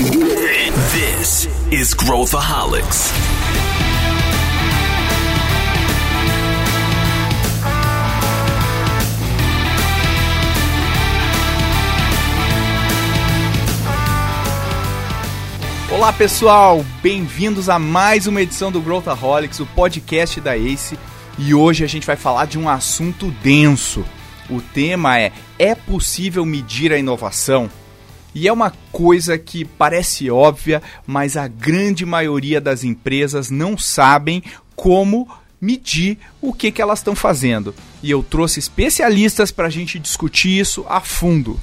This is Growthaholics. Olá pessoal, bem-vindos a mais uma edição do Growthaholics, o podcast da Ace. E hoje a gente vai falar de um assunto denso. O tema é: é possível medir a inovação? E é uma coisa que parece óbvia, mas a grande maioria das empresas não sabem como medir o que, que elas estão fazendo. E eu trouxe especialistas para a gente discutir isso a fundo.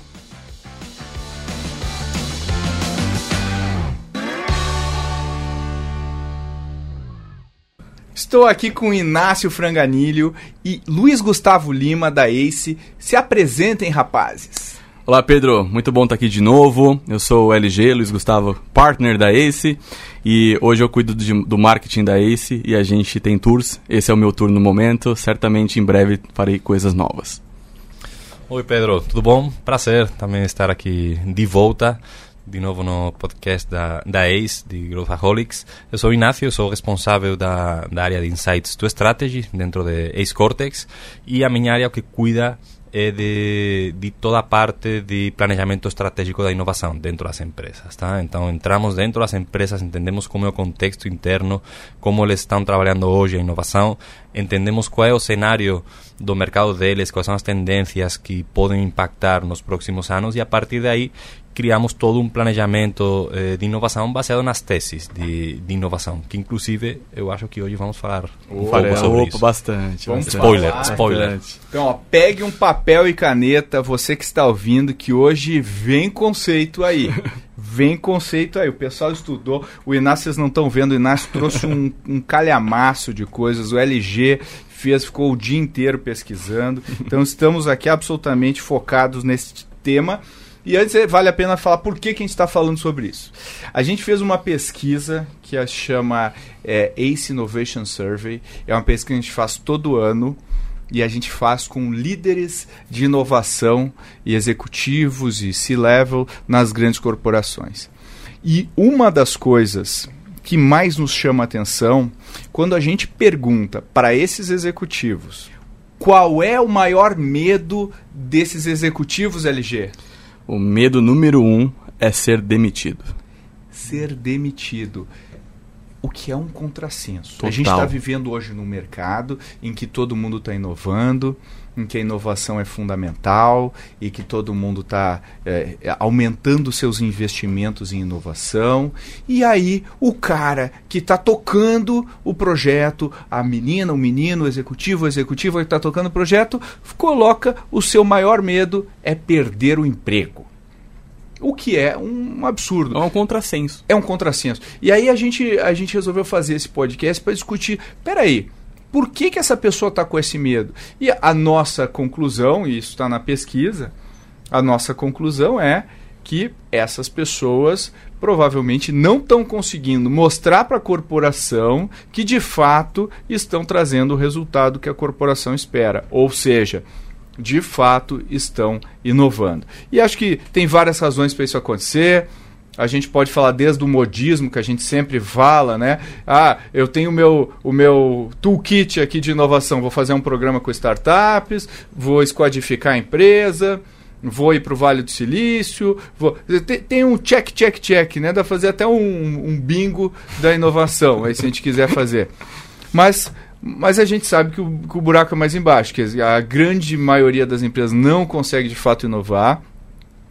Estou aqui com Inácio Franganilho e Luiz Gustavo Lima da Ace. Se apresentem, rapazes. Olá Pedro, muito bom estar aqui de novo. Eu sou o LG, Luiz Gustavo, partner da Ace, e hoje eu cuido de, do marketing da Ace e a gente tem tours. Esse é o meu tour no momento, certamente em breve farei coisas novas. Oi Pedro, tudo bom? Prazer também estar aqui de volta, de novo no podcast da, da ACE, de Growthaholics. Eu sou Inácio, sou responsável da, da área de Insights to Strategy dentro de Ace Cortex e a minha área é o que cuida é de, de toda a parte de planejamento estratégico da inovação dentro das empresas. Tá? Então, entramos dentro das empresas, entendemos como é o contexto interno, como eles estão trabalhando hoje a inovação, entendemos qual é o cenário do mercado deles, quais são as tendências que podem impactar nos próximos anos e a partir daí criamos todo um planejamento eh, de inovação baseado nas teses de, de, inovação, que inclusive eu acho que hoje vamos falar um pouco Falei, sobre opa, isso. bastante. Vamos bastante. Spoiler, falar. spoiler. Então, ó, pegue um papel e caneta, você que está ouvindo, que hoje vem conceito aí. Vem conceito aí. O pessoal estudou. O Inácio, vocês não estão vendo, o Inácio trouxe um, um calhamaço de coisas. O LG fez, ficou o dia inteiro pesquisando. Então, estamos aqui absolutamente focados nesse tema. E antes eh, vale a pena falar por que, que a gente está falando sobre isso. A gente fez uma pesquisa que a chama é, Ace Innovation Survey. É uma pesquisa que a gente faz todo ano e a gente faz com líderes de inovação e executivos e C-level nas grandes corporações. E uma das coisas que mais nos chama a atenção quando a gente pergunta para esses executivos qual é o maior medo desses executivos LG? O medo número um é ser demitido. Ser demitido. O que é um contrassenso. Total. A gente está vivendo hoje num mercado em que todo mundo está inovando, em que a inovação é fundamental e que todo mundo está é, aumentando seus investimentos em inovação. E aí, o cara que está tocando o projeto, a menina, o menino, o executivo, o executivo que está tocando o projeto, coloca o seu maior medo é perder o emprego. O que é um absurdo. É um contrassenso. É um contrassenso. E aí a gente, a gente resolveu fazer esse podcast para discutir. Peraí, por que, que essa pessoa está com esse medo? E a nossa conclusão, e isso está na pesquisa, a nossa conclusão é que essas pessoas provavelmente não estão conseguindo mostrar para a corporação que de fato estão trazendo o resultado que a corporação espera. Ou seja, de fato estão inovando. E acho que tem várias razões para isso acontecer. A gente pode falar desde o modismo que a gente sempre fala, né? Ah, eu tenho o meu, o meu toolkit aqui de inovação, vou fazer um programa com startups, vou esquadificar a empresa, vou ir para o Vale do Silício, vou... tem, tem, um check, check, check, né? Dá para fazer até um, um bingo da inovação, aí se a gente quiser fazer. Mas mas a gente sabe que o, que o buraco é mais embaixo, que a grande maioria das empresas não consegue de fato inovar.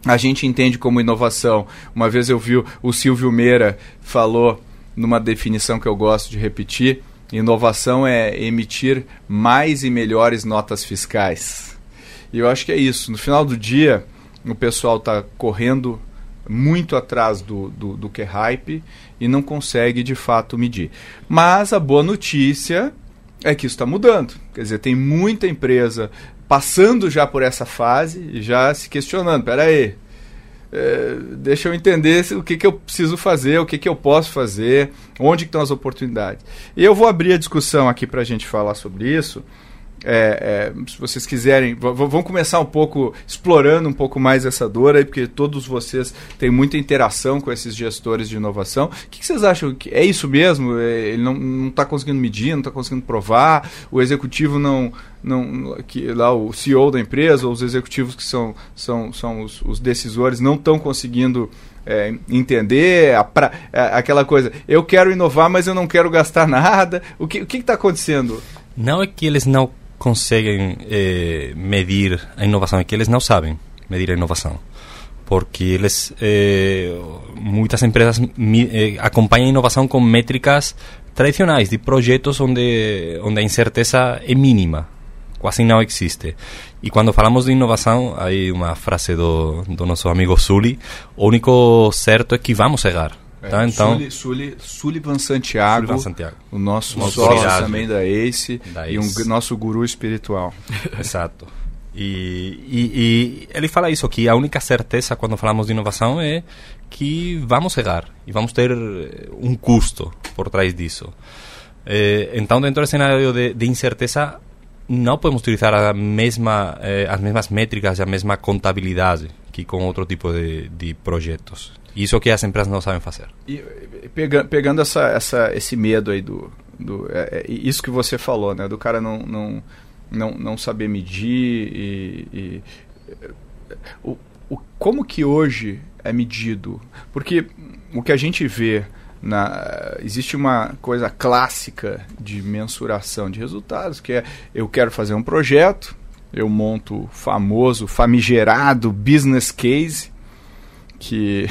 A gente entende como inovação. Uma vez eu vi o Silvio Meira falou numa definição que eu gosto de repetir: inovação é emitir mais e melhores notas fiscais. E eu acho que é isso. No final do dia, o pessoal está correndo muito atrás do, do, do que é hype e não consegue de fato medir. Mas a boa notícia é que isso está mudando. Quer dizer, tem muita empresa passando já por essa fase e já se questionando. Peraí, é, deixa eu entender o que, que eu preciso fazer, o que, que eu posso fazer, onde estão as oportunidades. E eu vou abrir a discussão aqui para a gente falar sobre isso, é, é, se vocês quiserem, vamos começar um pouco explorando um pouco mais essa dor aí, porque todos vocês têm muita interação com esses gestores de inovação. O que, que vocês acham? que É isso mesmo? É, ele não está conseguindo medir, não está conseguindo provar, o executivo não. não que, lá o CEO da empresa, ou os executivos que são, são, são os, os decisores, não estão conseguindo é, entender a pra, aquela coisa. Eu quero inovar, mas eu não quero gastar nada. O que está acontecendo? Não é que eles não conseguem eh, medir a inovação, é que eles não sabem medir a inovação. Porque eles, eh, muitas empresas eh, acompanham a inovação com métricas tradicionais de projetos onde, onde a incerteza é mínima, quase não existe. E quando falamos de inovação, há uma frase do, do nosso amigo Sully: o único certo é que vamos chegar. É, tá, então, Sully, Sully, Sullivan Santiago, Sullivan Santiago, o nosso sócio também da ACE da e um nosso guru espiritual. Exato. E, e, e, ele fala isso, que a única certeza quando falamos de inovação é que vamos chegar e vamos ter eh, um custo por trás disso. Eh, então, dentro do cenário de, de, incerteza, não podemos utilizar a mesma, eh, as mesmas métricas e a mesma contabilidade que com outro tipo de, de projetos. Isso que as empresas não sabem fazer. E pega, pegando essa, essa, esse medo aí do, do é, é, isso que você falou, né, do cara não não, não, não saber medir e, e o, o, como que hoje é medido? Porque o que a gente vê na, existe uma coisa clássica de mensuração de resultados, que é eu quero fazer um projeto, eu monto o famoso, famigerado business case, que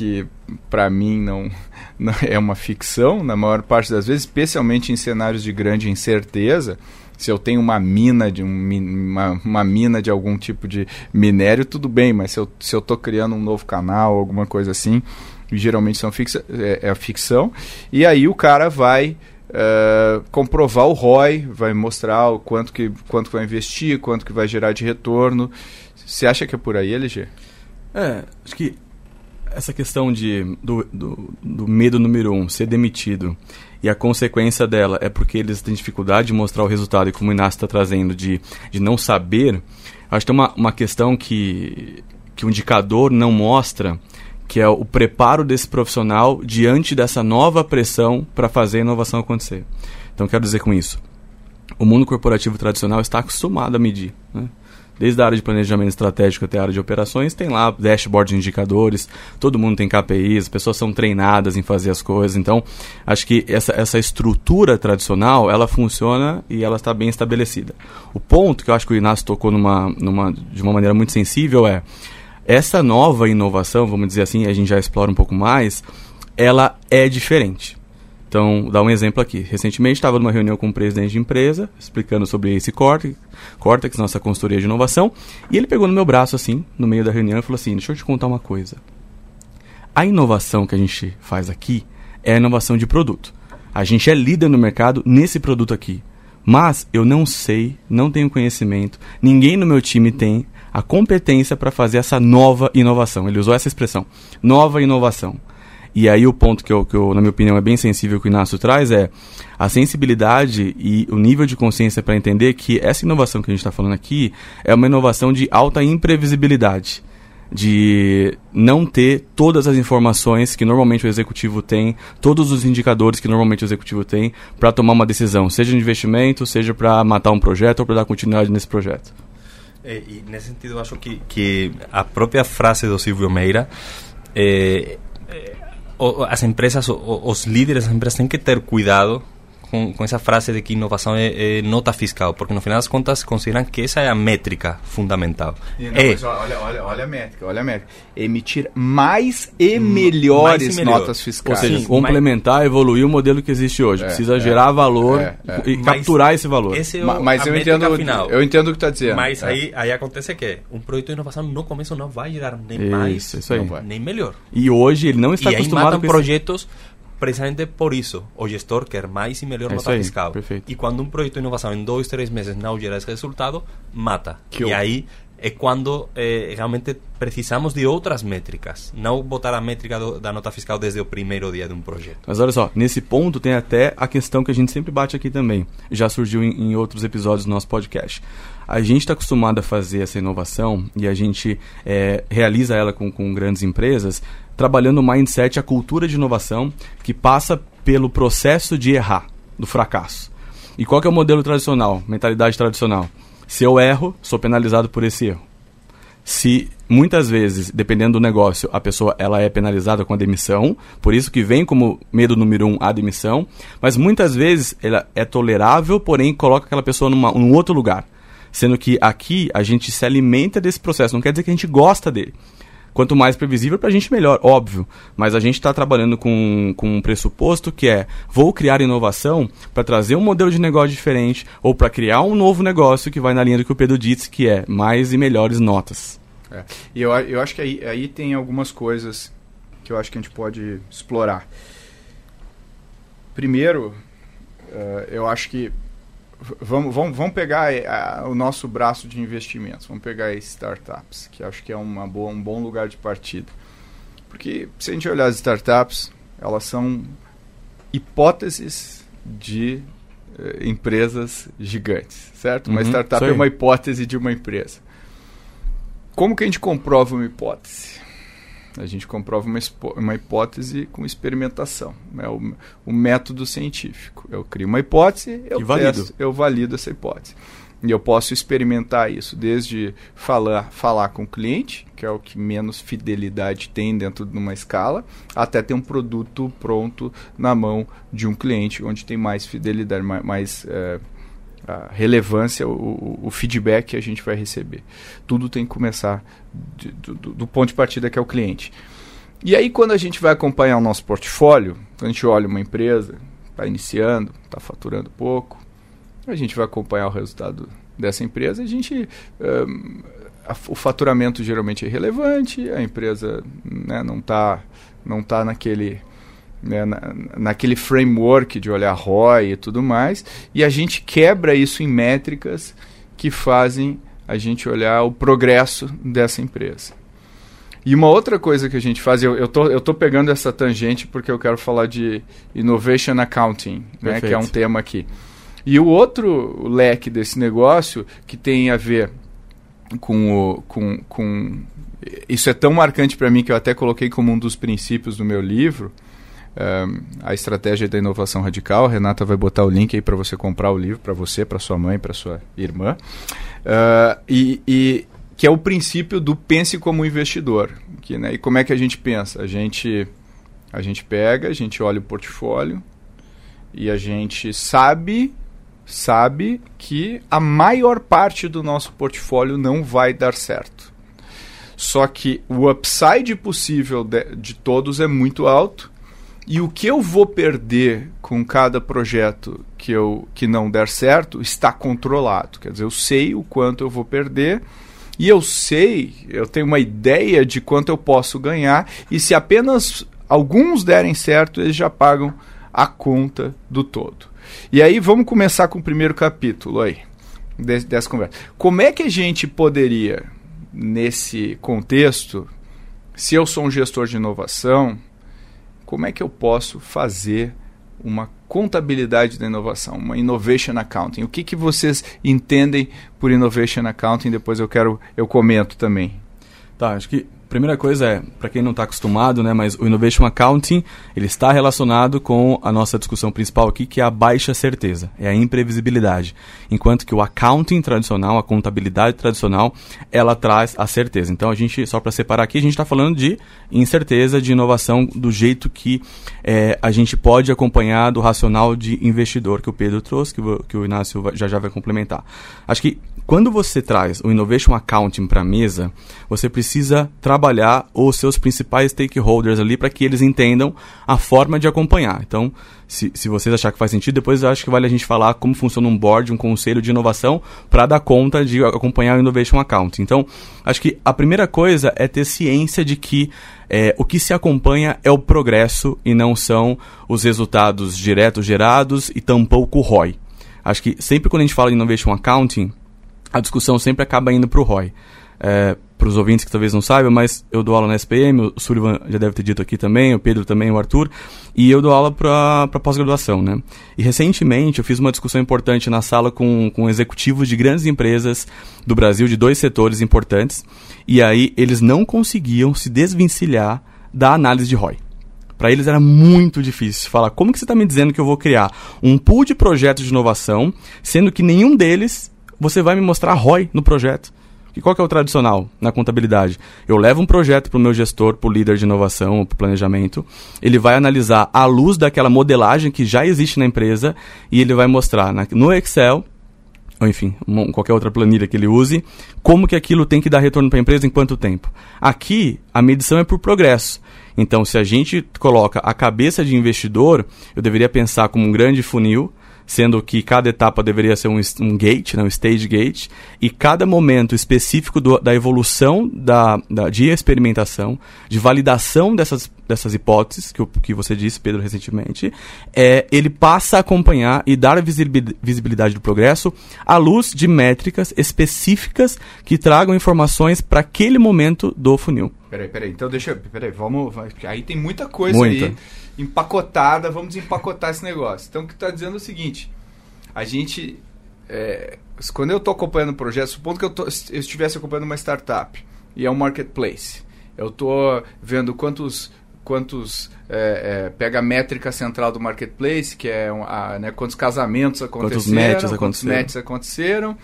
que para mim não, não é uma ficção na maior parte das vezes, especialmente em cenários de grande incerteza. Se eu tenho uma mina de um, uma, uma mina de algum tipo de minério, tudo bem, mas se eu se eu criando um novo canal, alguma coisa assim, geralmente são fixa, é, é ficção. E aí o cara vai Uh, comprovar o ROI, vai mostrar o quanto que, quanto vai investir, quanto que vai gerar de retorno. Você acha que é por aí, LG? É, acho que essa questão de, do, do, do, medo número um, ser demitido, e a consequência dela é porque eles têm dificuldade de mostrar o resultado, e como o Inácio está trazendo, de, de não saber, acho que tem uma, uma questão que, que o indicador não mostra, que é o preparo desse profissional diante dessa nova pressão para fazer a inovação acontecer. Então, quero dizer com isso, o mundo corporativo tradicional está acostumado a medir. Né? Desde a área de planejamento estratégico até a área de operações, tem lá dashboard de indicadores, todo mundo tem KPIs, as pessoas são treinadas em fazer as coisas. Então, acho que essa, essa estrutura tradicional, ela funciona e ela está bem estabelecida. O ponto que eu acho que o Inácio tocou numa, numa, de uma maneira muito sensível é essa nova inovação, vamos dizer assim, a gente já explora um pouco mais, ela é diferente. Então, dar um exemplo aqui. Recentemente estava numa reunião com um presidente de empresa, explicando sobre esse Cortex, Cortex, nossa consultoria de inovação, e ele pegou no meu braço assim, no meio da reunião, e falou assim: Deixa eu te contar uma coisa. A inovação que a gente faz aqui é a inovação de produto. A gente é líder no mercado nesse produto aqui. Mas eu não sei, não tenho conhecimento, ninguém no meu time tem a competência para fazer essa nova inovação. Ele usou essa expressão, nova inovação. E aí o ponto que eu, que eu, na minha opinião, é bem sensível que o Inácio traz é a sensibilidade e o nível de consciência para entender que essa inovação que a gente está falando aqui é uma inovação de alta imprevisibilidade. De não ter todas as informações que normalmente o executivo tem, todos os indicadores que normalmente o executivo tem para tomar uma decisão, seja de investimento, seja para matar um projeto ou para dar continuidade nesse projeto. É, e nesse sentido, eu acho que, que a própria frase do Silvio Meira é, o, as empresas, o, os líderes das empresas têm que ter cuidado com, com essa frase de que inovação é, é, nota fiscal, porque no final das contas consideram que essa é a métrica fundamental. Não, é, olha, olha, olha a métrica, olha a métrica. Emitir mais e melhores mais e melhor. notas fiscais. Ou seja, Sim, complementar, mas... evoluir o modelo que existe hoje. É, Precisa é, gerar valor é, é. e mas capturar esse valor. Esse é o, mas eu entendo, final. eu entendo o que está dizendo. Mas aí, aí acontece que um projeto de inovação no começo não vai gerar nem isso, mais, isso nem melhor. E hoje ele não está e acostumado aí matam com projetos precisamente por isso o gestor quer mais e melhor é nota aí, fiscal. Perfeito. E quando um projeto de inovação em dois, três meses não gera esse resultado, mata. Que e aí é quando eh, realmente precisamos de outras métricas, não botar a métrica do, da nota fiscal desde o primeiro dia de um projeto. Mas olha só, nesse ponto tem até a questão que a gente sempre bate aqui também, já surgiu em, em outros episódios do nosso podcast. A gente está acostumado a fazer essa inovação e a gente é, realiza ela com, com grandes empresas, trabalhando o mindset, a cultura de inovação que passa pelo processo de errar, do fracasso. E qual é o modelo tradicional, mentalidade tradicional? Se eu erro, sou penalizado por esse erro. Se muitas vezes, dependendo do negócio, a pessoa ela é penalizada com a demissão, por isso que vem como medo número um a demissão, mas muitas vezes ela é tolerável, porém coloca aquela pessoa numa, num outro lugar. Sendo que aqui a gente se alimenta desse processo, não quer dizer que a gente gosta dele. Quanto mais previsível, para a gente melhor, óbvio. Mas a gente está trabalhando com, com um pressuposto que é: vou criar inovação para trazer um modelo de negócio diferente ou para criar um novo negócio que vai na linha do que o Pedro disse, que é mais e melhores notas. É. E eu, eu acho que aí, aí tem algumas coisas que eu acho que a gente pode explorar. Primeiro, uh, eu acho que vamos, vamos, vamos pegar eh, a, o nosso braço de investimentos, vamos pegar startups, que acho que é uma boa, um bom lugar de partida. Porque se a gente olhar as startups, elas são hipóteses de uh, empresas gigantes, certo? Uma uhum, startup é uma hipótese de uma empresa. Como que a gente comprova uma hipótese? A gente comprova uma, uma hipótese com experimentação. É o, o, método científico. Eu crio uma hipótese, eu, valido. Testo, eu valido essa hipótese. E eu posso experimentar isso desde falar, falar com o cliente, que é o que menos fidelidade tem dentro de uma escala, até ter um produto pronto na mão de um cliente, onde tem mais fidelidade, mais, mais é, a relevância, o, o, feedback que a gente vai receber. Tudo tem que começar de, do, do, ponto de partida que é o cliente. E aí, quando a gente vai acompanhar o nosso portfólio, a gente olha uma empresa, está iniciando, está faturando pouco, a gente vai acompanhar o resultado dessa empresa, a gente. Um, o faturamento geralmente é irrelevante, a empresa né, não está não tá naquele né, na, naquele framework de olhar ROI e tudo mais, e a gente quebra isso em métricas que fazem a gente olhar o progresso dessa empresa. E uma outra coisa que a gente faz, eu, eu, tô, eu tô pegando essa tangente porque eu quero falar de Innovation Accounting, né, que é um tema aqui. E o outro leque desse negócio, que tem a ver com o. Com, com, isso é tão marcante para mim que eu até coloquei como um dos princípios do meu livro, a estratégia da inovação radical. A Renata vai botar o link aí para você comprar o livro para você, para sua mãe, para sua irmã. E, e, que é o princípio do pense como investidor. Que, né, e como é que a gente pensa? A gente, a gente pega, a gente olha o portfólio e a gente sabe sabe que a maior parte do nosso portfólio não vai dar certo. Só que o upside possível de, de todos é muito alto e o que eu vou perder com cada projeto que, eu, que não der certo está controlado. Quer dizer, eu sei o quanto eu vou perder e eu sei, eu tenho uma ideia de quanto eu posso ganhar. E se apenas alguns derem certo, eles já pagam a conta do todo. E aí vamos começar com o primeiro capítulo aí dessa conversa. Como é que a gente poderia, nesse contexto, se eu sou um gestor de inovação, como é que eu posso fazer uma contabilidade da inovação, uma innovation accounting. O que, que vocês entendem por innovation accounting? Depois eu quero eu comento também. Tá, acho que primeira coisa é, para quem não está acostumado, né, mas o Innovation Accounting, ele está relacionado com a nossa discussão principal aqui, que é a baixa certeza, é a imprevisibilidade. Enquanto que o accounting tradicional, a contabilidade tradicional, ela traz a certeza. Então a gente, só para separar aqui, a gente está falando de incerteza, de inovação, do jeito que é, a gente pode acompanhar do racional de investidor que o Pedro trouxe, que o, que o Inácio já já vai complementar. Acho que quando você traz o Innovation Accounting para a mesa, você precisa trabalhar os seus principais stakeholders ali para que eles entendam a forma de acompanhar. Então, se, se vocês acharem que faz sentido, depois eu acho que vale a gente falar como funciona um board, um conselho de inovação, para dar conta de acompanhar o Innovation Accounting. Então, acho que a primeira coisa é ter ciência de que é, o que se acompanha é o progresso e não são os resultados diretos gerados e tampouco o ROI. Acho que sempre quando a gente fala de Innovation Accounting, a discussão sempre acaba indo para o ROI. É, para os ouvintes que talvez não saibam, mas eu dou aula na SPM, o Sullivan já deve ter dito aqui também, o Pedro também, o Arthur, e eu dou aula para pós-graduação, né? E recentemente eu fiz uma discussão importante na sala com, com executivos de grandes empresas do Brasil, de dois setores importantes, e aí eles não conseguiam se desvencilhar da análise de ROI. Para eles era muito difícil falar como que você está me dizendo que eu vou criar um pool de projetos de inovação, sendo que nenhum deles você vai me mostrar ROI no projeto. E qual que é o tradicional na contabilidade? Eu levo um projeto para o meu gestor, para o líder de inovação, para o planejamento. Ele vai analisar à luz daquela modelagem que já existe na empresa e ele vai mostrar na, no Excel ou enfim, uma, qualquer outra planilha que ele use, como que aquilo tem que dar retorno para a empresa em quanto tempo. Aqui, a medição é por progresso. Então, se a gente coloca a cabeça de investidor, eu deveria pensar como um grande funil, sendo que cada etapa deveria ser um, um gate, né, um stage gate, e cada momento específico do, da evolução da, da, de experimentação, de validação dessas, dessas hipóteses, que, que você disse, Pedro, recentemente, é, ele passa a acompanhar e dar visibilidade do progresso à luz de métricas específicas que tragam informações para aquele momento do funil. Peraí, peraí, então deixa. Peraí, vamos. Aí tem muita coisa muita. aí empacotada, vamos empacotar esse negócio. Então, o que está dizendo é o seguinte: a gente. É, quando eu estou acompanhando o projeto, supondo que eu, tô, eu estivesse acompanhando uma startup e é um marketplace, eu estou vendo quantos quantos é, é, pega a métrica central do marketplace, que é a, né, quantos casamentos aconteceram, quantos matches quantos matches aconteceram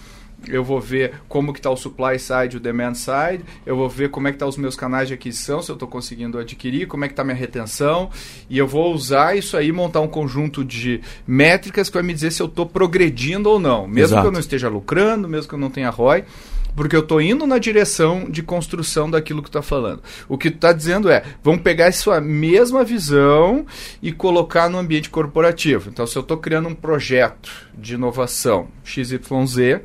eu vou ver como que está o supply side, o demand side, eu vou ver como é que estão tá os meus canais de aquisição, se eu estou conseguindo adquirir, como é que está minha retenção, e eu vou usar isso aí, montar um conjunto de métricas que vai me dizer se eu estou progredindo ou não, mesmo Exato. que eu não esteja lucrando, mesmo que eu não tenha ROI, porque eu estou indo na direção de construção daquilo que está falando. O que tu está dizendo é, vamos pegar essa mesma visão e colocar no ambiente corporativo. Então, se eu estou criando um projeto de inovação XYZ,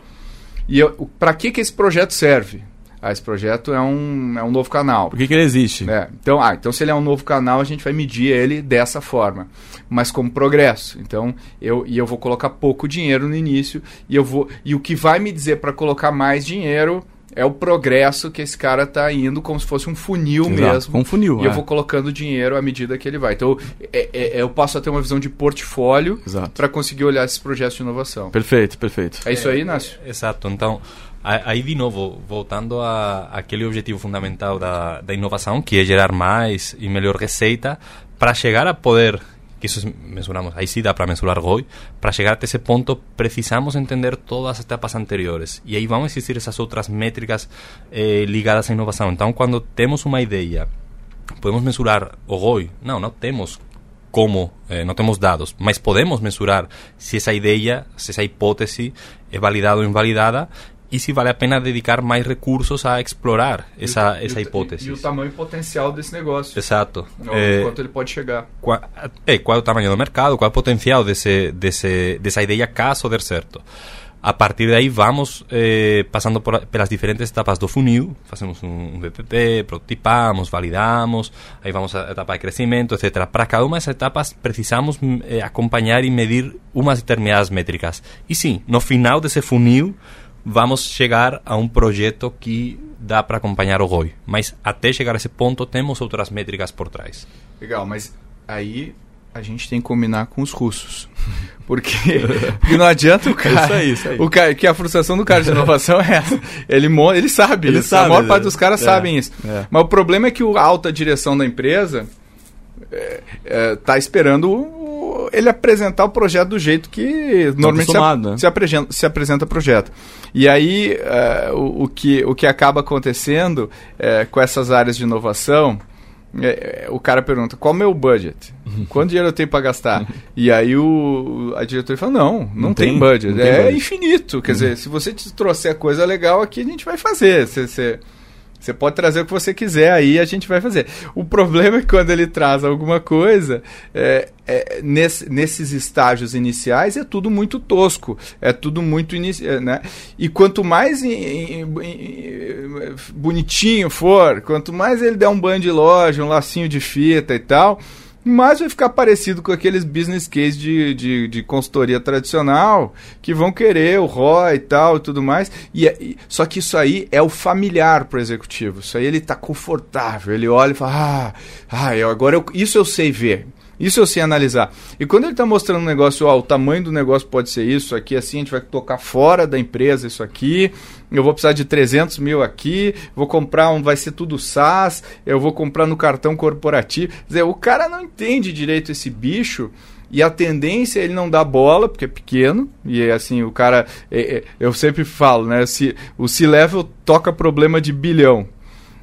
e para que, que esse projeto serve? Ah, esse projeto é um, é um novo canal. Por que, que ele existe? É, então, ah, então, se ele é um novo canal, a gente vai medir ele dessa forma, mas como progresso. Então, eu, e eu vou colocar pouco dinheiro no início, e, eu vou, e o que vai me dizer para colocar mais dinheiro é o progresso que esse cara está indo, como se fosse um funil Exato, mesmo. Um funil. E é. eu vou colocando dinheiro à medida que ele vai. Então, é, é, eu posso ter uma visão de portfólio para conseguir olhar esses projetos de inovação. Perfeito, perfeito. É isso aí, Inácio? exato. Então, aí de novo, voltando a aquele objetivo fundamental da, da inovação, que é gerar mais e melhor receita, para chegar a poder que eso mensuramos, ahí sí da para mensurar ROI, para llegar a ese punto precisamos entender todas las etapas anteriores y ahí vamos a existir esas otras métricas eh, ligadas a innovación. Entonces, cuando tenemos una idea, podemos mensurar o ROI, no, no tenemos como, eh, no tenemos dados, mas podemos mensurar si esa idea, si esa hipótesis es validada o invalidada e se vale a pena dedicar mais recursos a explorar essa, e, essa e hipótese. E o tamanho potencial desse negócio. Exato. É, quanto ele pode chegar. Qual, é, qual é o tamanho do mercado, qual é o potencial desse, desse, dessa ideia caso der certo. A partir daí vamos eh, passando por, pelas diferentes etapas do funil, fazemos um, um VPP, prototipamos, validamos, aí vamos à etapa de crescimento, etc. Para cada uma dessas etapas precisamos eh, acompanhar e medir umas determinadas métricas. E sim, no final desse funil vamos chegar a um projeto que dá para acompanhar o ROI. Mas até chegar a esse ponto, temos outras métricas por trás. Legal, mas aí a gente tem que combinar com os russos. Porque, porque não adianta o cara. Isso aí, isso aí. O cara, que a frustração do cara de inovação é essa. Ele, ele sabe ele isso. Sabe, a maior parte dos caras é, sabem isso. É. Mas o problema é que a alta direção da empresa está é, é tá esperando ele apresentar o projeto do jeito que tá normalmente se, né? se, apresenta, se apresenta projeto. E aí, uh, o, o, que, o que acaba acontecendo uh, com essas áreas de inovação, é, o cara pergunta, qual é o meu budget? Quanto dinheiro eu tenho para gastar? e aí o, a diretora fala, não, não, não tem, tem, budget. Não tem é budget. infinito. Quer uhum. dizer, se você te trouxer coisa legal aqui, a gente vai fazer. Você, você você pode trazer o que você quiser aí, a gente vai fazer. O problema é que quando ele traz alguma coisa, é, é, nesse, nesses estágios iniciais é tudo muito tosco, é tudo muito é, né? E quanto mais in, in, in, bonitinho for, quanto mais ele der um banho de loja, um lacinho de fita e tal, mas vai ficar parecido com aqueles business case de, de, de consultoria tradicional que vão querer o ROI e tal e tudo mais. E, é- e- só que isso aí é o familiar para o executivo. Isso aí ele está confortável. Ele olha e fala: Ah, ah eu, agora eu, isso eu sei ver. Isso eu sei analisar. E quando ele está mostrando um negócio, ó, o tamanho do negócio pode ser isso, aqui assim, a gente vai tocar fora da empresa isso aqui, eu vou precisar de 300 mil aqui, vou comprar um, vai ser tudo SaaS, eu vou comprar no cartão corporativo. Quer dizer, o cara não entende direito esse bicho, e a tendência é ele não dar bola, porque é pequeno, e é assim, o cara, é- é- eu sempre falo, né, se, o C-Level toca problema de bilhão,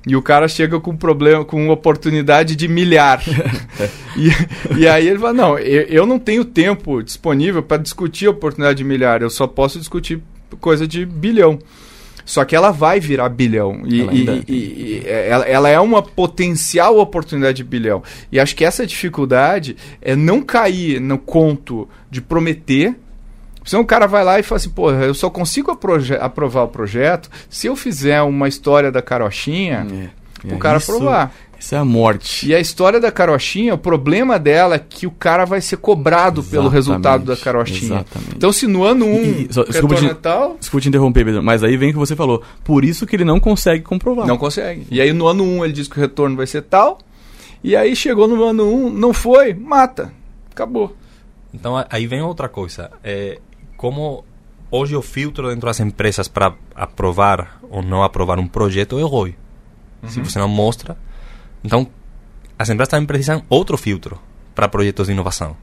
e o cara chega com problema, com oportunidade de milhar. e, e aí ele fala: Não, eu, eu não tenho tempo disponível para discutir a oportunidade de milhar, eu só posso discutir coisa de bilhão. Só que ela vai virar bilhão. E, Ela ainda- e- e ela, ela é uma potencial oportunidade de bilhão. E acho que essa dificuldade é não cair no conto de prometer. Senão o cara vai lá e fala assim, pô, eu só consigo aprovar o projeto se eu fizer uma história da carochinha É. o É, cara aprovar. Isso é a morte. E a história da carochinha, o problema dela é que o cara vai ser cobrado pelo Exatamente, resultado da carochinha. exatamente. Então se no ano 1 um, só- desculpa retorno te- é tal, Desculpa te interromper, Pedro, mas aí vem o que você falou. Por isso que ele não consegue comprovar. não consegue. E aí no ano 1 um, ele diz que o retorno vai ser tal, e aí chegou no ano 1, um, não foi, mata. Acabou. Então a- aí vem outra coisa. É, como hoje o filtro dentro das empresas para aprovar ou não aprovar um projeto é o ROI. Se você não mostra. Então, as empresas também precisam outro filtro para projetos de inovação.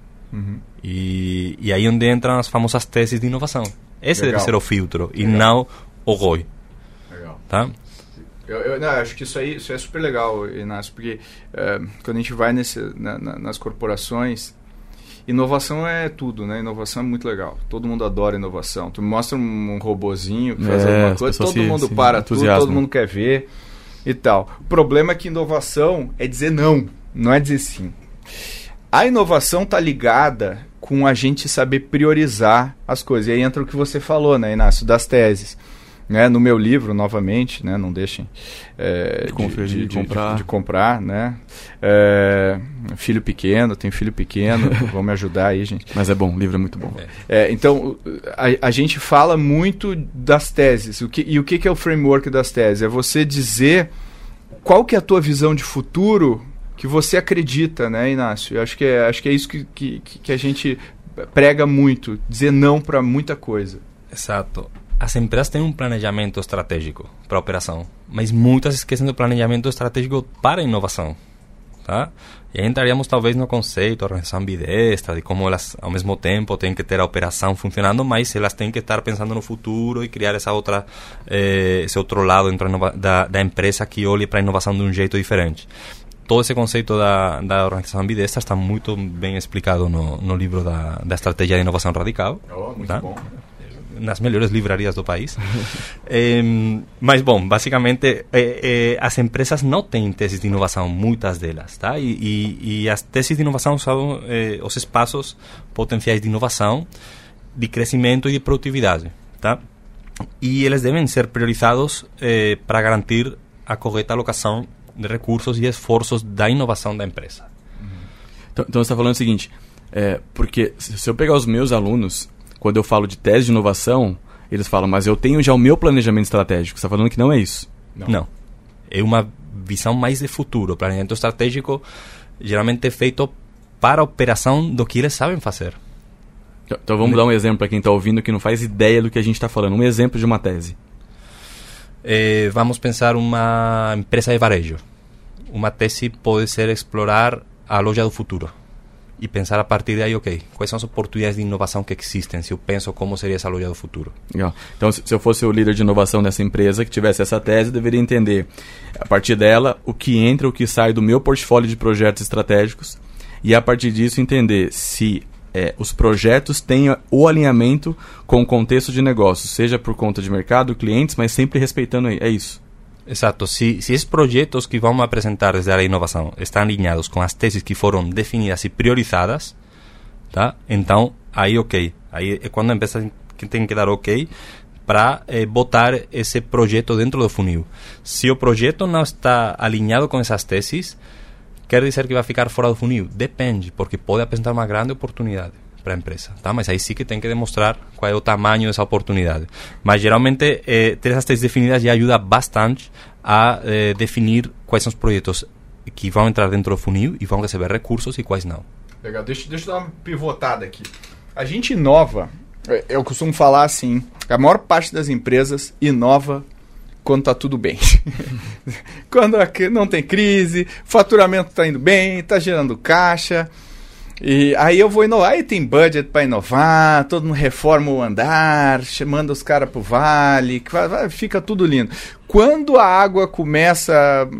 E, e aí onde entram as famosas teses de inovação. Esse Legal. deve ser o filtro e Legal. não o ROI. Legal. Tá? Eu, eu- não, eu acho que isso aí isso é super legal, Inácio, porque eh, quando a gente vai nesse, na- na- nas corporações, inovação é tudo, né? Inovação é muito legal. Todo mundo adora inovação. Tu mostra um, um robozinho que faz É, alguma coisa, todo se- mundo se para tudo, todo mundo quer ver e tal. O problema é que inovação é dizer não, não é dizer sim. A inovação está ligada com a gente saber priorizar as coisas. E aí entra o que você falou, né, Inácio, das teses. Né, no meu livro, novamente, né, não deixem é, De conferir, de, comprar. de comprar, né? É, filho pequeno, tenho filho pequeno, vão me ajudar aí, gente. Mas é bom, o livro é muito bom. É, então, a, a gente fala muito das teses. O que, e o que, que é o framework das teses? É você dizer qual que é a tua visão de futuro que você acredita, né, Inácio? Eu acho que é, acho que é isso que, que, que a gente prega muito, dizer não para muita coisa. Exato. As empresas têm um planejamento estratégico para a operação, mas muitas esquecem do planejamento estratégico para a inovação. Tá? E aí entraríamos talvez no conceito, a organização ambidestra, de como elas ao mesmo tempo têm que ter a operação funcionando, mas elas têm que estar pensando no futuro e criar essa outra, eh, esse outro lado dentro da da, empresa que olhe para a inovação de um jeito diferente. Todo esse conceito da, da organização ambidestra está muito bem explicado no, no livro da, da Estratégia de Inovação Radical. tá? Nas melhores livrarias do país. Em, mas, bom, basicamente, eh, as empresas não têm teses de inovação, muitas delas, tá? E, e, e as teses de inovação são eh, os espaços potenciais de inovação, de crescimento e de produtividade, tá? E eles devem ser priorizados para garantir a correta alocação de recursos e esforços da inovação da empresa. Então, então você está falando o seguinte, é, porque se eu pegar os meus alunos, quando eu falo de tese de inovação, eles falam, mas eu tenho já o meu planejamento estratégico. Você está falando que não é isso. Não. É uma visão mais de futuro. O planejamento estratégico geralmente é feito para a operação do que eles sabem fazer. Então, então vamos dar um exemplo para quem está ouvindo que não faz ideia do que a gente está falando. Um exemplo de uma tese. Eh, vamos pensar uma empresa de varejo. Uma tese pode ser explorar a loja do futuro e pensar a partir daí, ok, quais são as oportunidades de inovação que existem se eu penso como seria essa loja do futuro. Então, se, eu fosse o líder de inovação dessa empresa que tivesse essa tese, eu deveria entender, a partir dela, o que entra, o que sai do meu portfólio de projetos estratégicos e, a partir disso, entender se é, os projetos têm o alinhamento com o contexto de negócio, seja por conta de mercado, clientes, mas sempre respeitando. É isso. Exato. Se, se esses projetos que vamos desde a área de inovação estão alinhados com as teses que foram definidas e priorizadas, tá? Então, aí ok. Aí é quando a empresa tem que- tem que dar ok para eh, botar esse projeto dentro do funil. Se o projeto não está alinhado com essas teses, Quer dizer que vai ficar fora do funil? Depende, porque pode apresentar uma grande oportunidade para a empresa, tá? Mas aí sim que tem que demonstrar qual é o tamanho dessa oportunidade. Mas geralmente eh, ter essas três definidas já ajuda bastante a eh, definir quais são os projetos que vão entrar dentro do funil e vão receber recursos e quais não. Legal, deixa, deixa eu dar uma pivotada aqui. A gente inova, é, eu costumo falar assim, a maior parte das empresas inova quando está tudo bem. quando não tem crise, faturamento está indo bem, está gerando caixa. E aí eu vou inovar, aí tem budget para inovar, todo mundo reforma o andar, manda os caras pro vale, fica tudo lindo. Quando a água começa,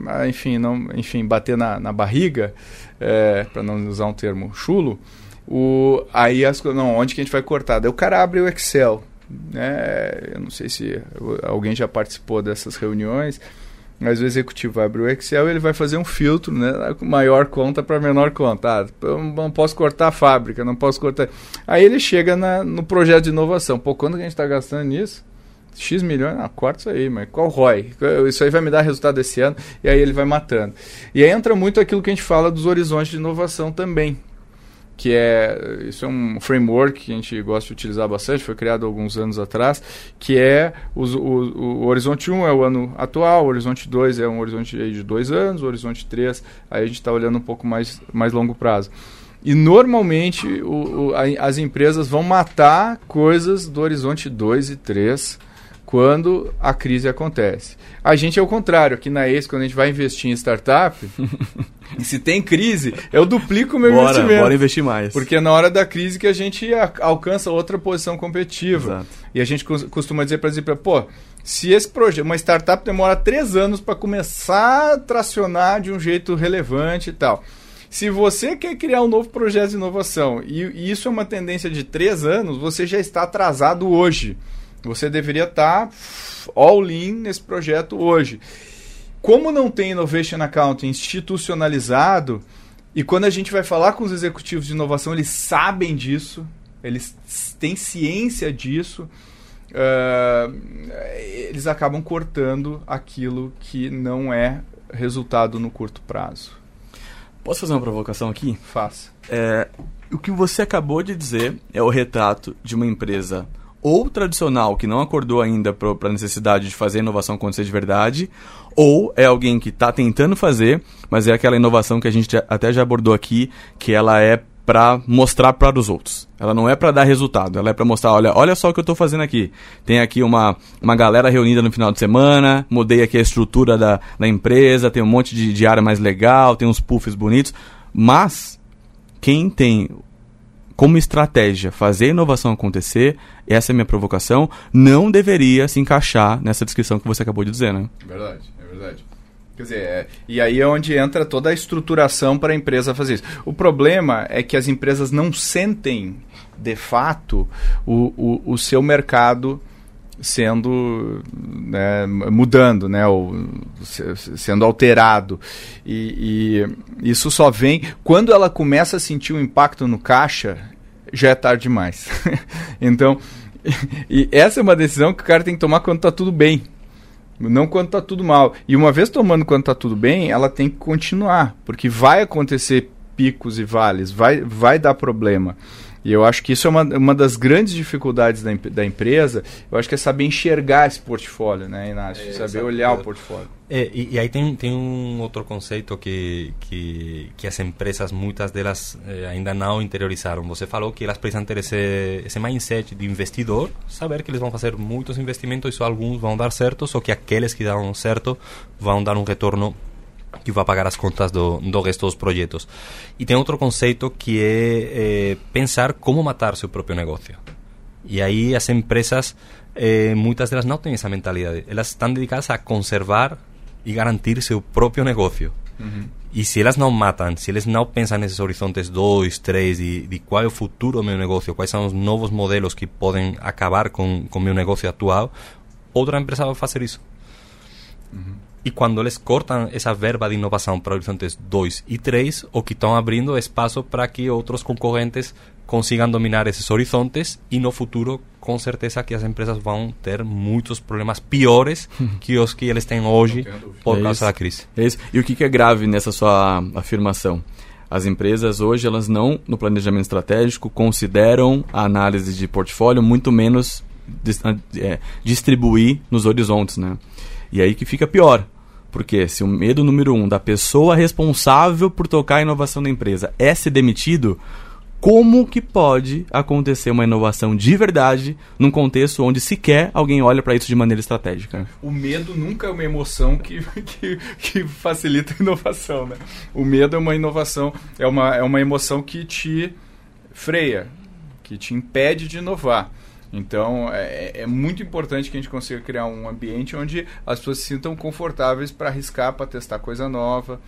a, enfim, não, enfim, bater na, na barriga, é, para não usar um termo chulo, o, aí as não, onde que a gente vai cortar? Daí o cara abre o Excel, né? Eu não sei se alguém já participou dessas reuniões. Mas o executivo vai abrir o Excel e ele vai fazer um filtro, né? Maior conta para menor conta. Ah, eu não posso cortar a fábrica, não posso cortar. Aí ele chega na, no projeto de inovação. Pô, quando a gente está gastando nisso? X milhões, ah, corta isso aí, mas qual ROI? Isso aí vai me dar resultado esse ano, e aí ele vai matando. E aí entra muito aquilo que a gente fala dos horizontes de inovação também que é isso é um framework que a gente gosta de utilizar bastante, foi criado alguns anos atrás, que é o, o, horizonte 1 é o ano atual, o horizonte 2 é um horizonte de dois anos, o horizonte 3 aí a gente está olhando um pouco mais, mais longo prazo. E normalmente o, o, a, as empresas vão matar coisas do horizonte 2 e 3 quando a crise acontece. A gente é o contrário, aqui na ACE, quando a gente vai investir em startup, e se tem crise, eu duplico o meu bora, investimento. Bora investir mais. Porque é na hora da crise que a gente alcança outra posição competitiva. Exato. E a gente costuma dizer para dizer, pô, se esse projeto, uma startup demora três anos para começar a tracionar de um jeito relevante e tal. Se você quer criar um novo projeto de inovação e, e isso é uma tendência de três anos, você já está atrasado hoje. Você deveria estar tá all in nesse projeto hoje. Como não tem Innovation Accounting institucionalizado, e quando a gente vai falar com os executivos de inovação, eles sabem disso, eles têm ciência disso, uh, eles acabam cortando aquilo que não é resultado no curto prazo. Posso fazer uma provocação aqui? Faça. É, o que você acabou de dizer é o retrato de uma empresa ou tradicional que não acordou ainda para a necessidade de fazer a inovação acontecer de verdade, ou é alguém que está tentando fazer, mas é aquela inovação que a gente até já abordou aqui, que ela é para mostrar para os outros. Ela não é para dar resultado, ela é para mostrar, olha, olha só o que eu estou fazendo aqui. Tem aqui uma, uma galera reunida no final de semana, mudei aqui a estrutura da, da empresa, tem um monte de, de área mais legal, tem uns puffs bonitos, mas quem tem como estratégia fazer a inovação acontecer, essa é a minha provocação, não deveria se encaixar nessa descrição que você acabou de dizer, né? Verdade, é verdade. Quer dizer, é, e aí é onde entra toda a estruturação para a empresa fazer isso. O problema é que as empresas não sentem, de fato, o, o, o seu mercado sendo né, mudando, né, ou sendo alterado e, e, isso só vem quando ela começa a sentir o impacto no caixa já é tarde demais. então e essa é uma decisão que o cara tem que tomar quando está tudo bem, não quando está tudo mal. E uma vez tomando quando está tudo bem, ela tem que continuar, porque vai acontecer picos e vales, vai, vai dar problema. E eu acho que isso é uma, uma das grandes dificuldades da, da empresa. Eu acho que é saber enxergar esse portfólio, né, Inácio? É, saber olhar o portfólio. É, e, e, aí tem, tem um outro conceito que, que, que as empresas, muitas delas eh, ainda não interiorizaram. Você falou que elas precisam ter esse, esse mindset de investidor, saber que eles vão fazer muitos investimentos e só alguns vão dar certo, só que aqueles que dão certo vão dar um retorno que vai pagar as contas do, do resto dos projetos. E tem outro conceito que é, é pensar como matar seu próprio negócio. E aí as empresas, eh, muitas delas não têm essa mentalidade. Elas estão dedicadas a conservar e garantir seu próprio negócio. Uhum. E se elas não matam, se eles não pensam nesses horizontes 2, 3, de, de qual é o futuro do meu negócio, quais são os novos modelos que podem acabar com o meu negócio atual, outra empresa vai fazer isso. E quando eles cortam essa verba de inovação para horizontes 2 e 3, o que estão abrindo espaço para que outros concorrentes consigam dominar esses horizontes e no futuro, com certeza, que as empresas vão ter muitos problemas piores que os que eles têm hoje por É causa isso. da crise. É isso. E o que, é grave nessa sua afirmação? As empresas hoje, elas não, no planejamento estratégico, consideram a análise de portfólio, muito menos é, distribuir nos horizontes, né? E aí que fica pior. Porque se o medo número um da pessoa responsável por tocar a inovação da empresa é ser demitido, como que pode acontecer uma inovação de verdade num contexto onde sequer alguém olha para isso de maneira estratégica? O medo nunca é uma emoção que, que, que facilita a inovação, né? O medo é uma inovação, é uma, é uma emoção que te freia, que te impede de inovar. Então, é, é muito importante que a gente consiga criar um ambiente onde as pessoas se sintam confortáveis para arriscar, para testar coisa nova.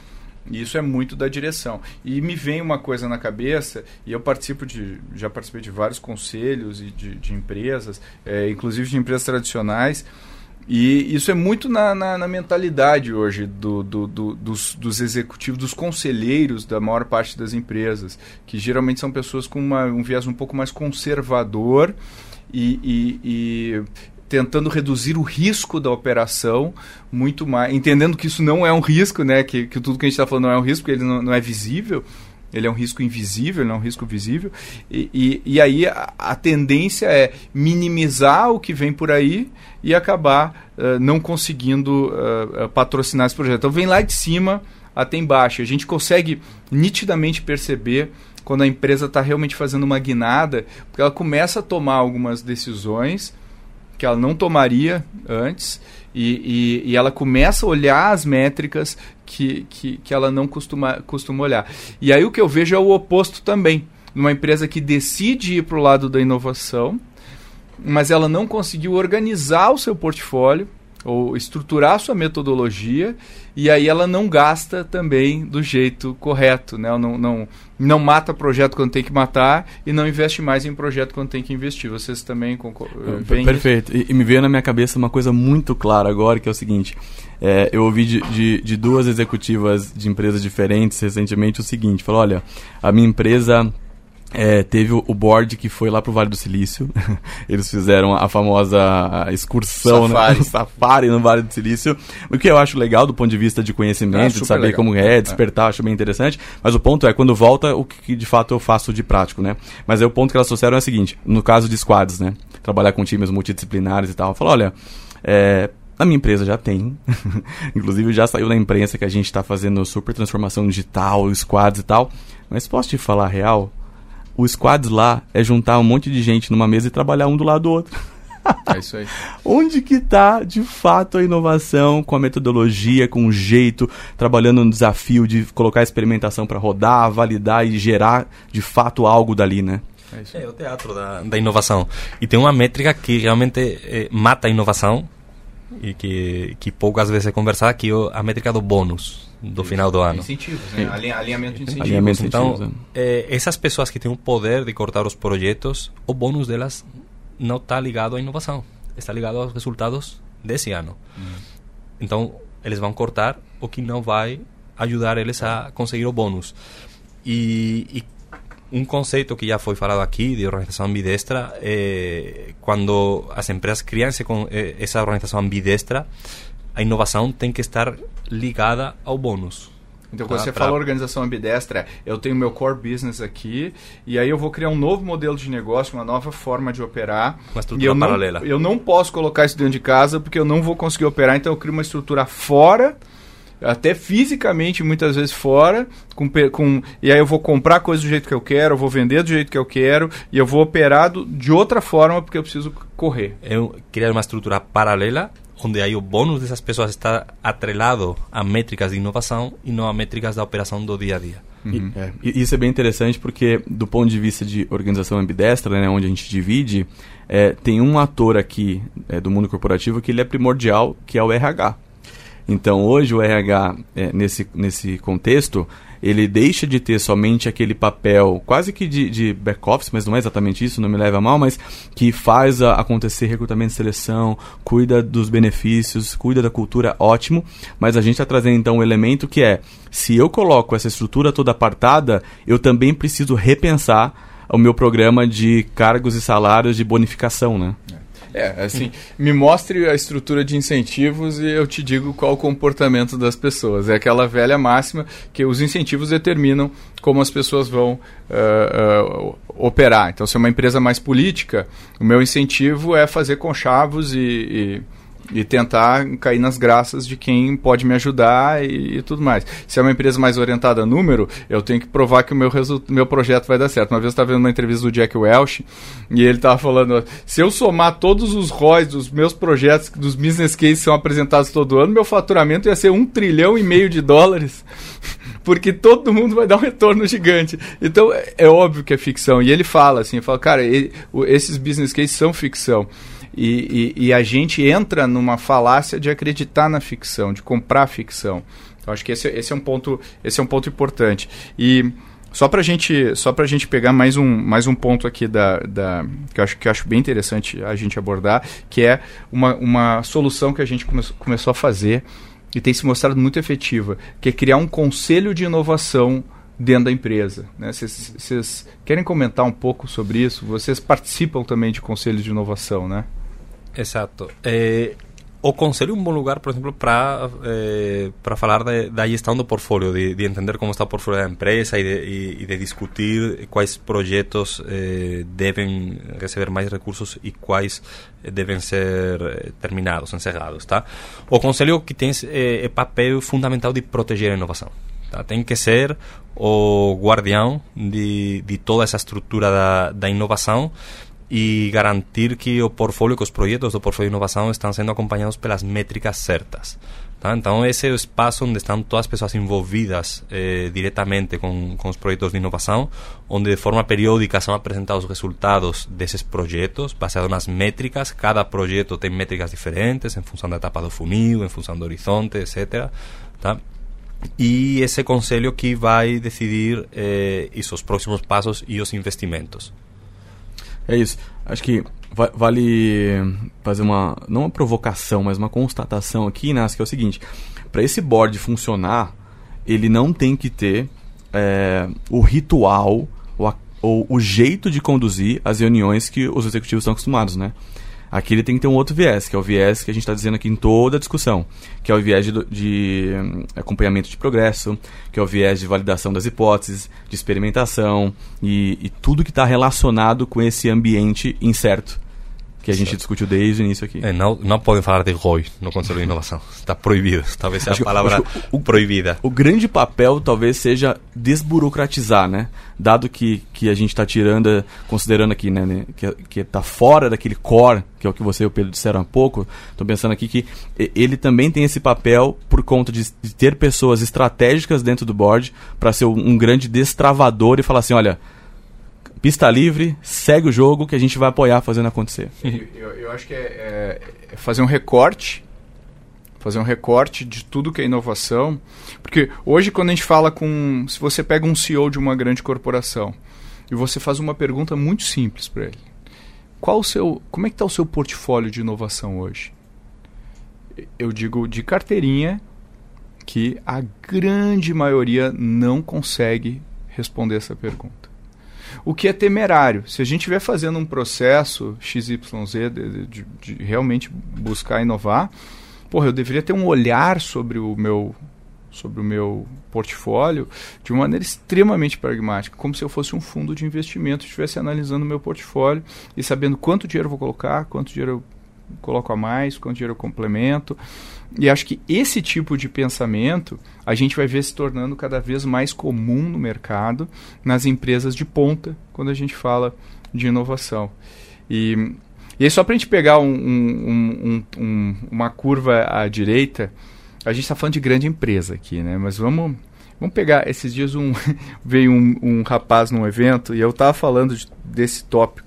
E isso é muito da direção. E me vem uma coisa na cabeça, e eu participo de, já participei de vários conselhos e de, de empresas, é, inclusive de empresas tradicionais, e isso é muito na, na, na mentalidade hoje do, do, do, dos, dos executivos, dos conselheiros da maior parte das empresas, que geralmente são pessoas com uma, um viés um pouco mais conservador e, e, e tentando reduzir o risco da operação muito mais, entendendo que isso não é um risco, né? Que, que tudo que a gente está falando não é um risco, porque ele não, não é visível. Ele é um risco invisível, não é um risco visível. E, e, e aí a, a, tendência é minimizar o que vem por aí e acabar uh, não conseguindo uh, patrocinar esse projeto. Então vem lá de cima até embaixo. A gente consegue nitidamente perceber quando a empresa está realmente fazendo uma guinada, porque ela começa a tomar algumas decisões que ela não tomaria antes e, e, e, ela começa a olhar as métricas que, que, que ela não costuma, costuma olhar. E aí o que eu vejo é o oposto também. Numa empresa que decide ir para o lado da inovação, mas ela não conseguiu organizar o seu portfólio ou estruturar a sua metodologia e aí ela não gasta também do jeito correto, né? Ela não, não, não mata projeto quando tem que matar e não investe mais em projeto quando tem que investir. Vocês também concordam? Perfeito. E, e, me veio na minha cabeça uma coisa muito clara agora, que é o seguinte. É, eu ouvi de, de, de duas executivas de empresas diferentes recentemente o seguinte. Falou, olha, a minha empresa é, teve o board que foi lá pro Vale do Silício. Eles fizeram a famosa excursão, safari. Né? safari no Vale do Silício. O que eu acho legal do ponto de vista de conhecimento, é, de saber legal. como é, despertar, é. acho bem interessante. Mas o ponto é, quando volta, o que de fato eu faço de prático, né? Mas aí o ponto que elas trouxeram é o seguinte: no caso de squads, né? Trabalhar com times multidisciplinares e tal. Falou, olha, é, a minha empresa já tem. Inclusive já saiu na imprensa que a gente está fazendo super transformação digital, squads e tal. Mas posso te falar a real? O squads lá é juntar um monte de gente numa mesa e trabalhar um do lado do outro. É isso aí. Onde que está, de fato, a inovação com a metodologia, com o jeito, trabalhando no desafio de colocar a experimentação para rodar, validar e gerar, de fato, algo dali, né? É, é o teatro da, da inovação. E tem uma métrica que realmente eh, mata a inovação e que, que poucas vezes é conversada, que é a métrica do bônus do Isso. final do ano. Incentivos, né? alinhamento de incentivos. Alinhamento de então, incentivos, eh, essas pessoas que têm o poder de cortar os projetos, o bônus delas não está ligado à inovação, está ligado aos resultados desse ano. Hum. Então, eles vão cortar o que não vai ajudar eles a conseguir o bônus. E, e um conceito que já foi falado aqui de organização ambidestra é quando as empresas criam esse, eh, essa organização ambidestra a inovação tem que estar ligada ao bônus. Então, quando Ah, você pra- fala organização ambidestra, eu tenho meu core business aqui, e aí eu vou criar um novo modelo de negócio, uma nova forma de operar. Uma estrutura eu não, paralela. Eu não posso colocar isso dentro de casa, porque eu não vou conseguir operar, então eu crio uma estrutura fora, até fisicamente, muitas vezes fora, com, com, e aí eu vou comprar coisas do jeito que eu quero, eu vou vender do jeito que eu quero, e eu vou operar do- de outra forma, porque eu preciso correr. Um- criar uma estrutura paralela onde aí o bônus dessas pessoas está atrelado a métricas de inovação e não a métricas da operação do dia a dia. E, é, isso é bem interessante porque, do ponto de vista de organização ambidestra, né, onde a gente divide, é, tem um ator aqui é, do mundo corporativo que ele é primordial, que é o RH. Então, hoje, o RH, é, nesse, nesse contexto, ele deixa de ter somente aquele papel quase que de, de back-office, mas não é exatamente isso, não me leva a mal, mas que faz a, acontecer recrutamento e seleção, cuida dos benefícios, cuida da cultura, ótimo, mas a gente está trazendo então um elemento que é, se eu coloco essa estrutura toda apartada, eu também preciso repensar o meu programa de cargos e salários de bonificação, né? É, assim, me mostre a estrutura de incentivos e eu te digo qual o comportamento das pessoas. É aquela velha máxima que os incentivos determinam como as pessoas vão uh, uh, operar. Então, se é uma empresa mais política, o meu incentivo é fazer conchavos e, e e tentar cair nas graças de quem pode me ajudar e, e, tudo mais. Se é uma empresa mais orientada a número, eu tenho que provar que o meu, meu projeto vai dar certo. Uma vez eu estava vendo uma entrevista do Jack Welch e ele estava falando: se eu somar todos os ROIs dos meus projetos, dos business cases que são apresentados todo ano, meu faturamento ia ser um trilhão e meio de dólares. Porque todo mundo vai dar um retorno gigante. Então é, é óbvio que é ficção. E ele fala assim: fala, cara, ele, o, esses business cases são ficção. E, e, e, a gente entra numa falácia de acreditar na ficção, de comprar ficção. Então, acho que esse, esse, é, um ponto, esse é um ponto importante. E só para gente, só a gente pegar mais um, mais um ponto aqui da, da, que, eu acho, que eu acho bem interessante a gente abordar, que é uma, uma solução que a gente come, começou a fazer e tem se mostrado muito efetiva, que é criar um conselho de inovação dentro da empresa. Vocês né? querem comentar um pouco sobre isso? Vocês participam também de conselhos de inovação, né? Exato. É, o conselho é um bom lugar, por exemplo, para é, para falar de, da gestão do portfólio, de, de, entender como está o portfólio da empresa e de, e, e de discutir quais projetos é, devem receber mais recursos e quais devem ser terminados, encerrados, tá? O conselho que tem é, é papel fundamental de proteger a inovação. Tá? Tem que ser o guardião de, de toda essa estrutura da, da inovação e garantir que o portfólio, que os projetos do portfólio de inovação estão sendo acompanhados pelas métricas certas. Tá? Então, esse é o espaço onde estão todas as pessoas envolvidas eh, diretamente com, com os projetos de inovação, onde de forma periódica são apresentados os resultados desses projetos, baseados nas métricas. Cada projeto tem métricas diferentes, em função da etapa do funil, em função do horizonte, etc. Tá? E esse conselho que vai decidir eh, isso, os próximos passos e os investimentos. É isso. Acho que vale fazer uma, não uma provocação, mas uma constatação aqui, Nas, que é o seguinte: para esse board funcionar, ele não tem que ter é, o ritual ou, a, ou o jeito de conduzir as reuniões que os executivos estão acostumados, né? Aqui ele tem que ter um outro viés, que é o viés que a gente está dizendo aqui em toda a discussão, que é o viés de, de, hum, acompanhamento de progresso, que é o viés de validação das hipóteses, de experimentação e, e tudo que está relacionado com esse ambiente incerto que a gente certo. discutiu desde o início aqui. É, não, não podem falar de ROI no Conselho de Inovação. Está proibido. Talvez seja a palavra o, proibida. O grande papel talvez seja desburocratizar, né? Dado que, que a gente está tirando, considerando aqui, né, né que está fora daquele core, que é o que você e o Pedro disseram há pouco, estou pensando aqui que ele também tem esse papel por conta de, de ter pessoas estratégicas dentro do board para ser um, um grande destravador e falar assim, olha pista livre, segue o jogo que a gente vai apoiar fazendo acontecer. Eu, eu acho que é, é, fazer um recorte, fazer um recorte de tudo que é inovação, porque hoje quando a gente fala com, se você pega um CEO de uma grande corporação e você faz uma pergunta muito simples para ele, qual o seu, como é que está o seu portfólio de inovação hoje? Eu digo de carteirinha que a grande maioria não consegue responder essa pergunta o que é temerário. Se a gente estiver fazendo um processo XYZ de, de, de realmente buscar inovar, porra, eu deveria ter um olhar sobre o meu sobre o meu portfólio de uma maneira extremamente pragmática, como se eu fosse um fundo de investimento, estivesse analisando o meu portfólio e sabendo quanto dinheiro vou colocar, quanto dinheiro eu coloco a mais, quanto dinheiro eu complemento. E acho que esse tipo de pensamento a gente vai ver se tornando cada vez mais comum no mercado, nas empresas de ponta, quando a gente fala de inovação. E, e aí, só para a gente pegar um, um, um, uma curva à direita, a gente está falando de grande empresa aqui, né? Mas vamos, vamos pegar. Esses dias um, veio um, rapaz num evento e eu estava falando de, desse tópico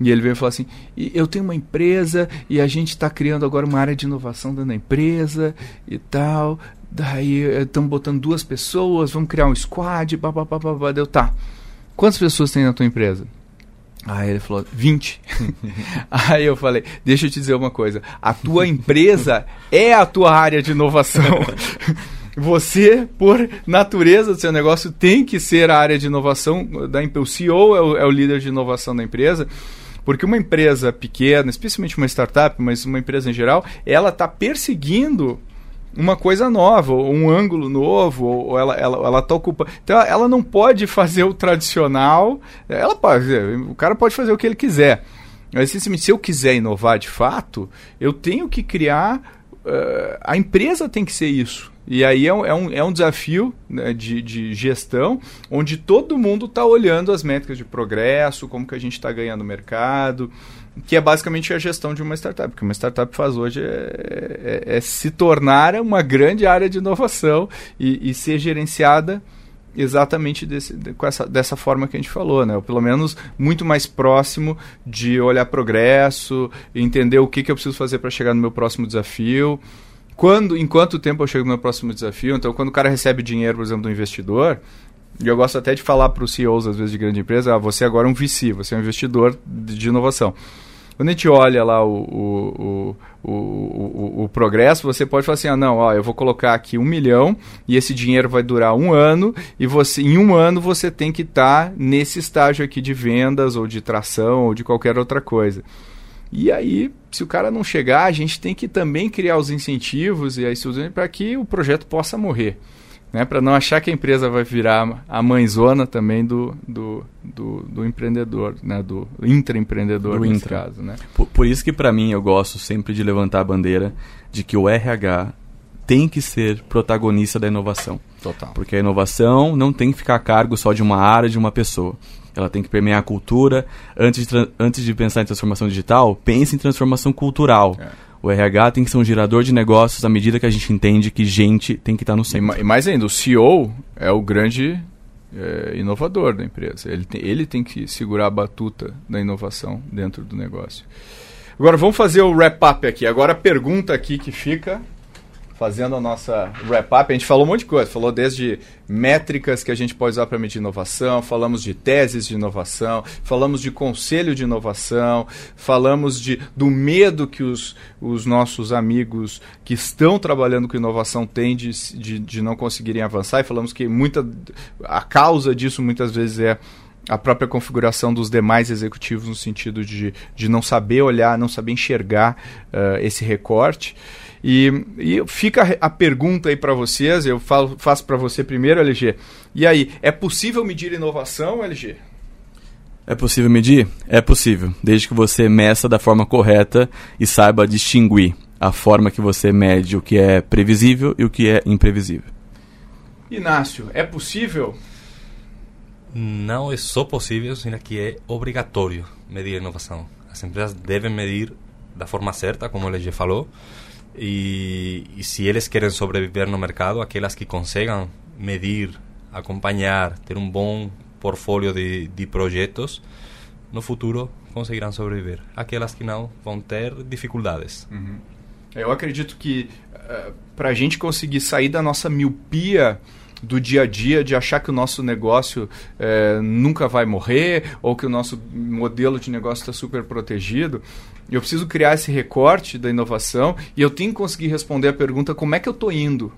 e ele veio falar assim: eu tenho uma empresa e a gente está criando agora uma área de inovação dentro da empresa e tal. Daí estamos botando duas pessoas, vamos criar um squad, babá, deu tá. Quantas pessoas tem na tua empresa? Aí ele falou, 20. Aí eu falei, deixa eu te dizer uma coisa. A tua empresa é a tua área de inovação. Você, por natureza do seu negócio, tem que ser a área de inovação da. O CEO é o, é o líder de inovação da empresa. Porque uma empresa pequena, especialmente uma startup, mas uma empresa em geral, ela está perseguindo uma coisa nova, ou um ângulo novo, ou ela ela ela tá ocupando. Então ela não pode fazer o tradicional. Ela pode, o cara pode fazer o que ele quiser. Mas se eu quiser inovar de fato, eu tenho que criar. Uh, a empresa tem que ser isso. E aí é um, é um, é um desafio né, de, de gestão, onde todo mundo está olhando as métricas de progresso, como que a gente está ganhando mercado, que é basicamente a gestão de uma startup. O que uma startup faz hoje é, é, é se tornar uma grande área de inovação e, e ser gerenciada exatamente desse, com essa, dessa forma que a gente falou, né? Ou pelo menos muito mais próximo de olhar progresso, entender o que, que eu preciso fazer para chegar no meu próximo desafio. Quando, em quanto tempo eu chego no meu próximo desafio? Então, quando o cara recebe dinheiro, por exemplo, do investidor, e eu gosto até de falar para os CEOs, às vezes, de grande empresa, ah, você agora é um VC, você é um investidor de, de inovação. Quando a gente olha lá o, o, o, o, o, progresso, você pode falar assim, ah, não, ó, eu vou colocar aqui um milhão e esse dinheiro vai durar um ano e você em um ano você tem que estar tá nesse estágio aqui de vendas ou de tração ou de qualquer outra coisa. E aí, se o cara não chegar, a gente tem que também criar os incentivos e as para que o projeto possa morrer né, para não achar que a empresa vai virar a mãezona também do, do, do, do empreendedor, né, do intraempreendedor do nesse intra. caso. Né? Por, por isso que para mim eu gosto sempre de levantar a bandeira de que o RH tem que ser protagonista da inovação. Total. Porque a inovação não tem que ficar a cargo só de uma área, de uma pessoa. Ela tem que permear a cultura. Antes de, antes de pensar em transformação digital, pense em transformação cultural. É o RH tem que ser um gerador de negócios à medida que a gente entende que gente tem que estar no centro. E mais ainda, o CEO é o grande é, inovador da empresa. Ele tem, ele tem que segurar a batuta da inovação dentro do negócio. Agora vamos fazer o wrap-up aqui. Agora a pergunta aqui que fica fazendo a nossa wrap-up, a gente falou um monte de coisa. Falou desde métricas que a gente pode usar para medir inovação, falamos de teses de inovação, falamos de conselho de inovação, falamos de, do medo que os, os nossos amigos que estão trabalhando com inovação têm de, de, de não conseguirem avançar, e falamos que muita, a causa disso muitas vezes é a própria configuração dos demais executivos no sentido de, de não saber olhar, não saber enxergar uh, esse recorte. E, e fica a pergunta aí para vocês, eu falo, faço para você primeiro, LG. E aí, é possível medir inovação, LG? É possível medir? É possível, desde que você meça da forma correta e saiba distinguir a forma que você mede o que é previsível e o que é imprevisível. Inácio, é possível? Não é só possível, sino que é obrigatório medir inovação. As empresas devem medir da forma certa, como o LG falou, e, se eles querem sobreviver no mercado, aquelas que consigam medir, acompanhar, ter um bom portfólio de, de projetos, no futuro conseguirão sobreviver. Aquelas que não vão ter dificuldades. Uhum. Eu acredito que uh, eh, para a gente conseguir sair da nossa miopia do dia a dia de achar que o nosso negócio é, nunca vai morrer ou que o nosso modelo de negócio está super protegido. Eu preciso criar esse recorte da inovação e eu tenho que conseguir responder a pergunta como é que eu estou indo.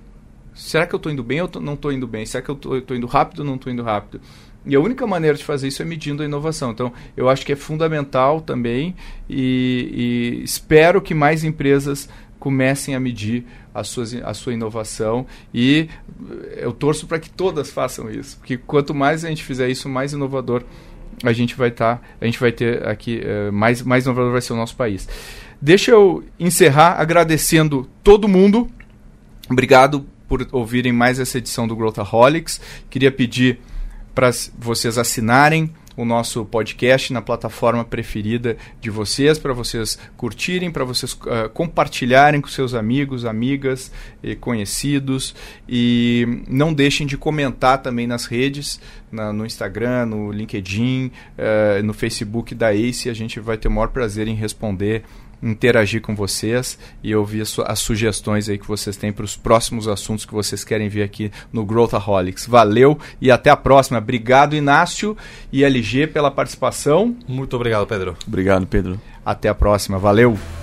Será que eu estou indo bem ou não estou indo bem? Será que eu estou indo rápido ou não estou indo rápido? E a única maneira de fazer isso é medindo a inovação. Então, eu acho que é fundamental também e, e espero que mais empresas comecem a medir a sua, a sua inovação e eu torço para que todas façam isso, porque quanto mais a gente fizer isso, mais inovador a gente vai estar, tá, a gente vai ter aqui, uh, mais, mais inovador vai ser o nosso país. Deixa eu encerrar agradecendo todo mundo. Obrigado por ouvirem mais essa edição do Growthaholics. Queria pedir para vocês assinarem o nosso podcast na plataforma preferida de vocês, para vocês curtirem, para vocês uh, compartilharem com seus amigos, amigas e conhecidos. E não deixem de comentar também nas redes, na, no Instagram, no LinkedIn, uh, no Facebook da ACE. A gente vai ter o maior prazer em responder interagir com vocês e ouvir as sugestões aí que vocês têm para os próximos assuntos que vocês querem ver aqui no Growthaholics. Valeu e até a próxima. Obrigado, Inácio e LG, pela participação. Muito obrigado, Pedro. Obrigado, Pedro. Até a próxima. Valeu.